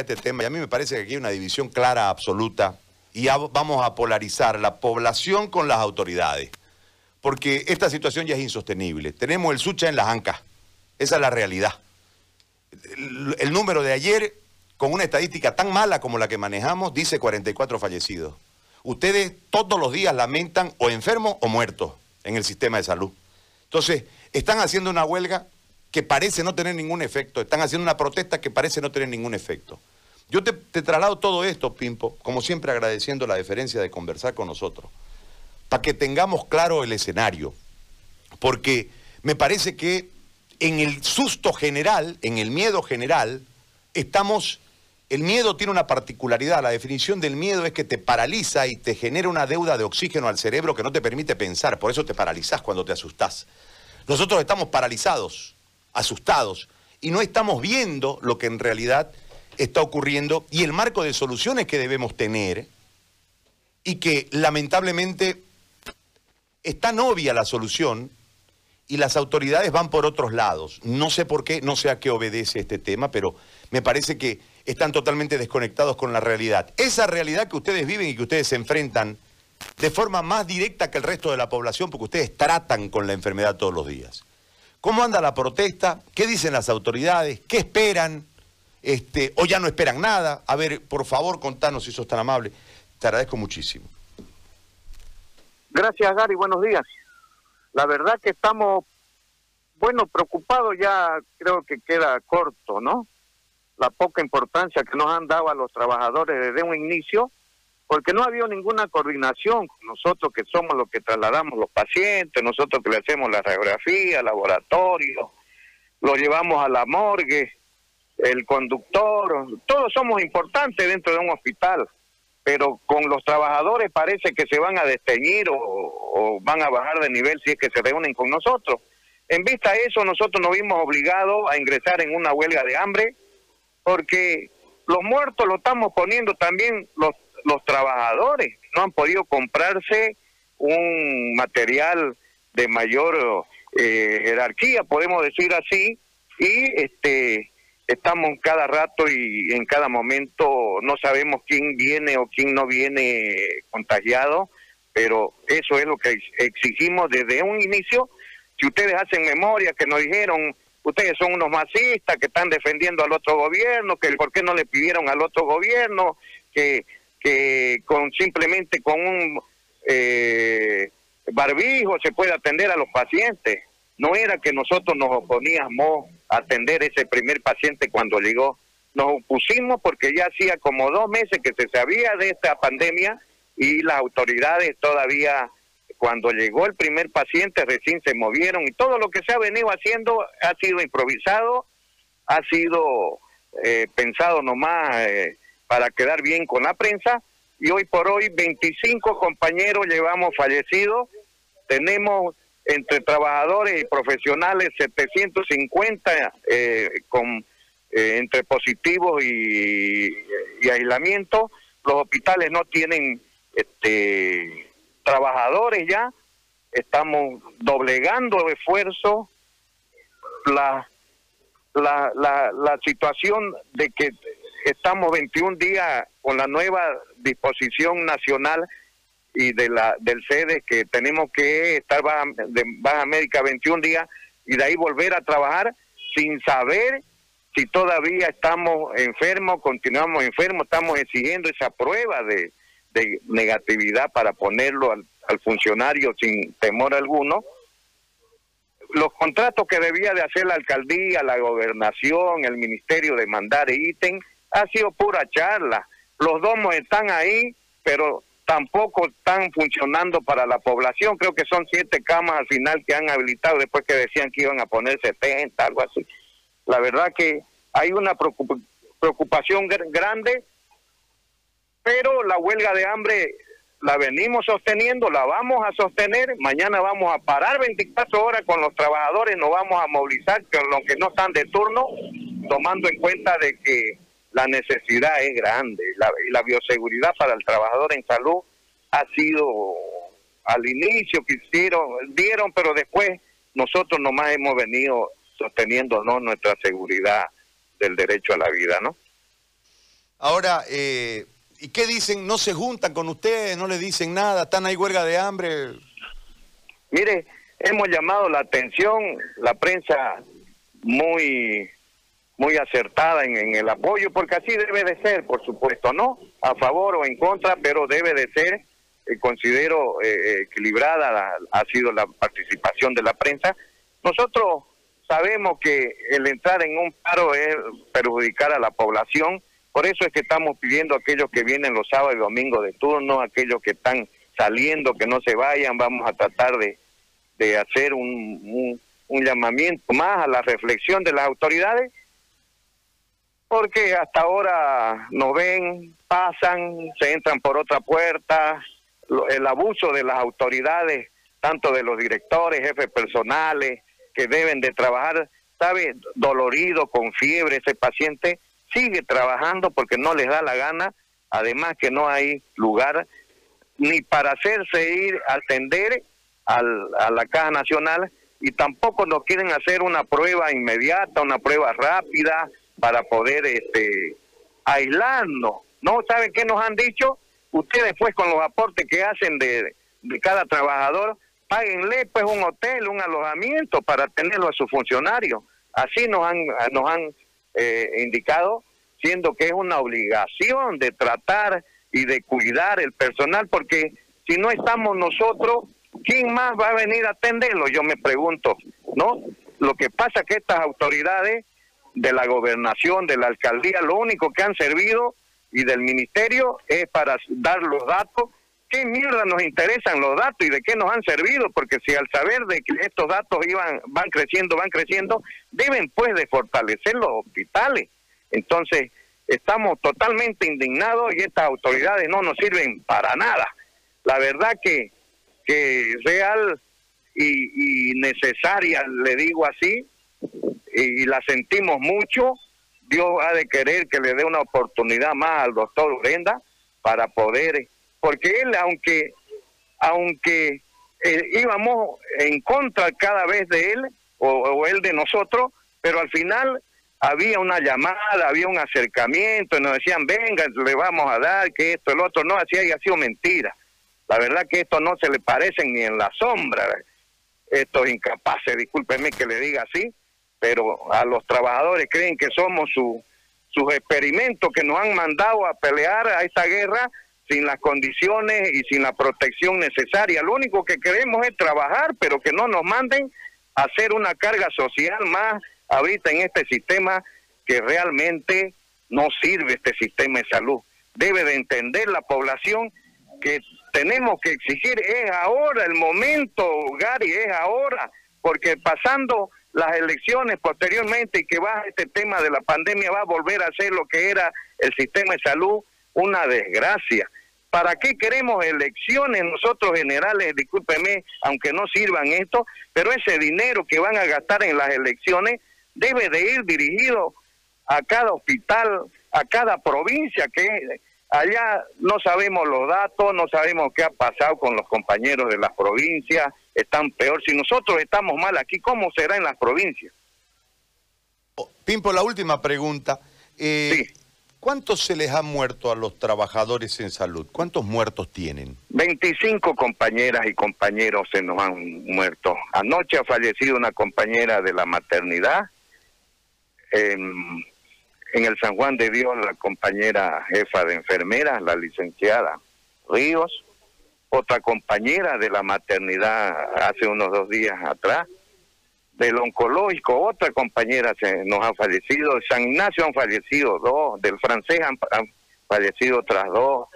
este tema y a mí me parece que aquí hay una división clara, absoluta, y vamos a polarizar la población con las autoridades, porque esta situación ya es insostenible. Tenemos el sucha en las ancas, esa es la realidad. El, número de ayer, con una estadística tan mala como la que manejamos, dice 44 fallecidos. Ustedes todos los días lamentan o enfermos o muertos en el sistema de salud. Entonces, están haciendo una huelga que parece no tener ningún efecto, están haciendo una protesta que parece no tener ningún efecto. Yo te, traslado todo esto, Pimpo, como siempre agradeciendo la deferencia de conversar con nosotros, para que tengamos claro el escenario, porque me parece que en el susto general, en el miedo general, estamos... El miedo tiene una particularidad, la definición del miedo es que te paraliza y te genera una deuda de oxígeno al cerebro que no te permite pensar, por eso te paralizas cuando te asustás. Nosotros estamos paralizados, asustados, y no estamos viendo lo que en realidad está ocurriendo y el marco de soluciones que debemos tener y que lamentablemente está novia la solución y las autoridades van por otros lados. No sé por qué, no sé a qué obedece este tema, pero me parece que están totalmente desconectados con la realidad. Esa realidad que ustedes viven y que ustedes se enfrentan de forma más directa que el resto de la población, porque ustedes tratan con la enfermedad todos los días. ¿Cómo anda la protesta? ¿Qué dicen las autoridades? ¿Qué esperan? Este, o ya no esperan nada. A ver, por favor, contanos si sos tan amable. Te agradezco muchísimo. Gracias, Gary. Buenos días. La verdad que estamos, bueno, preocupados ya creo que queda corto, ¿no? La poca importancia que nos han dado a los trabajadores desde un inicio porque no ha habido ninguna coordinación con nosotros que somos los que trasladamos los pacientes, nosotros que le hacemos la radiografía, laboratorio, lo llevamos a la morgue, el conductor, todos somos importantes dentro de un hospital, pero con los trabajadores parece que se van a desteñir o, van a bajar de nivel si es que se reúnen con nosotros. En vista de eso, nosotros nos vimos obligados a ingresar en una huelga de hambre, porque los muertos lo estamos poniendo también los los trabajadores no han podido comprarse un material de mayor eh, jerarquía, podemos decir así, y este estamos cada rato y en cada momento no sabemos quién viene o quién no viene contagiado, pero eso es lo que exigimos desde un inicio. Si ustedes hacen memoria que nos dijeron, ustedes son unos masistas que están defendiendo al otro gobierno, que por qué no le pidieron al otro gobierno, que que con simplemente con un eh, barbijo se puede atender a los pacientes. No era que nosotros nos oponíamos atender ese primer paciente cuando llegó. Nos opusimos porque ya hacía como dos meses que se sabía de esta pandemia y las autoridades todavía, cuando llegó el primer paciente, recién se movieron y todo lo que se ha venido haciendo ha sido improvisado, ha sido eh, pensado nomás. Eh, para quedar bien con la prensa y hoy por hoy 25 compañeros llevamos fallecidos, tenemos entre trabajadores y profesionales 750 eh, con eh, entre positivos y, aislamiento, los hospitales no tienen este trabajadores ya, estamos doblegando esfuerzos, la, la, la, la situación de que estamos 21 días con la nueva disposición nacional y de la del sede que tenemos que estar baja, de Baja América 21 días y de ahí volver a trabajar sin saber si todavía estamos enfermos, continuamos enfermos, estamos exigiendo esa prueba de, de negatividad para ponerlo al, al funcionario sin temor alguno los contratos que debía de hacer la alcaldía, la gobernación, el ministerio de mandar ítem, ha sido pura charla. Los domos están ahí, pero tampoco están funcionando para la población. Creo que son siete camas al final que han habilitado después que decían que iban a poner 70, algo así. La verdad que hay una preocupación grande, pero la huelga de hambre la venimos sosteniendo, la vamos a sostener. Mañana vamos a parar 24 horas con los trabajadores, nos vamos a movilizar con los que no están de turno, tomando en cuenta de que la necesidad es grande. La, la bioseguridad para el trabajador en salud ha sido al inicio que hicieron, dieron, pero después nosotros nomás hemos venido sosteniendo nuestra seguridad del derecho a la vida, ¿no? Ahora, eh, ¿y qué dicen? ¿No se juntan con ustedes? ¿No les dicen nada? ¿Están ahí huelga de hambre? Mire, hemos llamado la atención, la prensa muy muy acertada en, el apoyo, porque así debe de ser, por supuesto, ¿no? A favor o en contra, pero debe de ser, eh, considero eh, equilibrada ha sido la participación de la prensa. Nosotros sabemos que el entrar en un paro es perjudicar a la población, por eso es que estamos pidiendo a aquellos que vienen los sábados y domingos de turno, aquellos que están saliendo, que no se vayan, vamos a tratar de, de hacer un, un llamamiento más a la reflexión de las autoridades porque hasta ahora nos ven, pasan, se entran por otra puerta, el abuso de las autoridades, tanto de los directores, jefes personales, que deben de trabajar, sabe, dolorido, con fiebre, ese paciente sigue trabajando porque no les da la gana, además que no hay lugar ni para hacerse ir a atender al, a la Caja Nacional y tampoco nos quieren hacer una prueba inmediata, una prueba rápida, para poder este, aislarnos. ¿No saben qué nos han dicho? Ustedes pues con los aportes que hacen de, de cada trabajador, páguenle pues un hotel, un alojamiento para tenerlo a sus funcionarios. Así nos han, nos han eh, indicado, siendo que es una obligación de tratar y de cuidar el personal, porque si no estamos nosotros, ¿quién más va a venir a atenderlo? Yo me pregunto, ¿no? Lo que pasa es que estas autoridades de la gobernación, de la alcaldía, lo único que han servido y del ministerio es para dar los datos. ¿Qué mierda nos interesan los datos y de qué nos han servido? Porque si al saber de que estos datos iban, van creciendo, van creciendo, deben pues de fortalecer los hospitales. Entonces, estamos totalmente indignados y estas autoridades no nos sirven para nada. La verdad que, real y necesaria, le digo así, y la sentimos mucho. Dios ha de querer que le dé una oportunidad más al doctor Urenda para poder, porque él, aunque, aunque eh, íbamos en contra cada vez de él o, él de nosotros, pero al final había una llamada, había un acercamiento, y nos decían, venga, le vamos a dar, que esto, el otro, no, así ha sido mentira. La verdad que esto no se le parece ni en la sombra, estos incapaces, discúlpenme que le diga así, pero a los trabajadores creen que somos su, sus experimentos que nos han mandado a pelear a esta guerra sin las condiciones y sin la protección necesaria. Lo único que queremos es trabajar, pero que no nos manden a hacer una carga social más ahorita en este sistema que realmente no sirve este sistema de salud. Debe de entender la población que tenemos que exigir, es ahora el momento, Gary, es ahora, porque pasando las elecciones posteriormente y que va este tema de la pandemia va a volver a ser lo que era el sistema de salud una desgracia. ¿Para qué queremos elecciones nosotros generales? Discúlpeme, aunque no sirvan esto, pero ese dinero que van a gastar en las elecciones debe de ir dirigido a cada hospital, a cada provincia, que allá no sabemos los datos, no sabemos qué ha pasado con los compañeros de las provincias, están peor. Si nosotros estamos mal aquí, ¿cómo será en las provincias? Oh, Pimpo, la última pregunta. Eh, ¿Cuántos se les ha muerto a los trabajadores en salud? ¿Cuántos muertos tienen? 25 compañeras y compañeros se nos han muerto. Anoche ha fallecido una compañera de la maternidad. En, en el San Juan de Dios, la compañera jefa de enfermeras, la licenciada Ríos otra compañera de la maternidad hace unos dos días atrás, del oncológico, otra compañera se, nos ha fallecido, de San Ignacio han fallecido dos, del francés han, fallecido otras dos,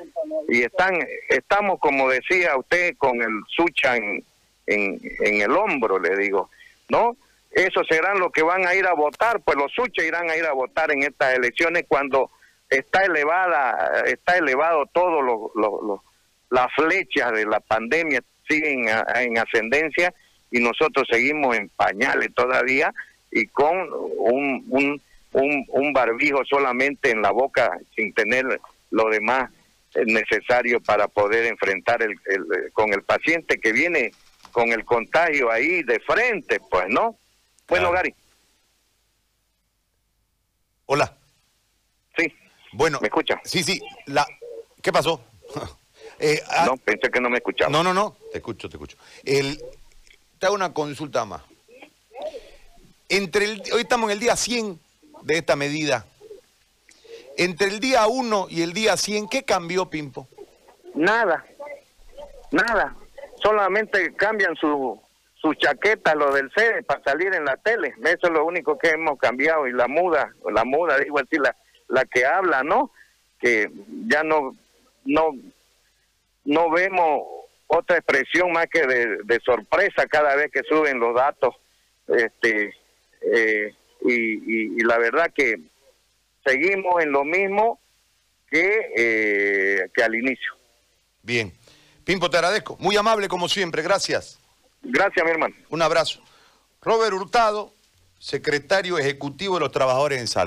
y están, estamos, como decía usted, con el sucha en, el hombro, le digo, ¿no? Esos serán los que van a ir a votar, pues los sucha irán a ir a votar en estas elecciones cuando está elevada, está elevado todo lo, lo las flechas de la pandemia siguen en ascendencia y nosotros seguimos en pañales todavía y con un, un, un, barbijo solamente en la boca sin tener lo demás necesario para poder enfrentar el, con el paciente que viene con el contagio ahí de frente, pues, ¿no? Bueno, Gary. Hola. Sí. Bueno, ¿Me escucha? Sí, sí. La... ¿Qué pasó? Eh, ah, No, pensé que no me escuchaba. no, no, no. Te escucho, te escucho. El... Te hago una consulta más. Entre el... Hoy estamos en el día 100 de esta medida. Entre el día 1 y el día 100, ¿qué cambió, Pimpo? Nada, nada. Solamente cambian su, su chaqueta, lo del CEDE, para salir en la tele. Eso es lo único que hemos cambiado. Y la muda, la muda, digo así, la, la que habla, ¿no? Que ya no, no, no vemos otra expresión más que de, de sorpresa cada vez que suben los datos. Este, eh, y, y- y la verdad que seguimos en lo mismo que, eh, que al inicio. Bien. Pimpo, te agradezco. Muy amable como siempre. Gracias. Gracias, mi hermano. Un abrazo. Robert Hurtado, secretario ejecutivo de los trabajadores en Salvo.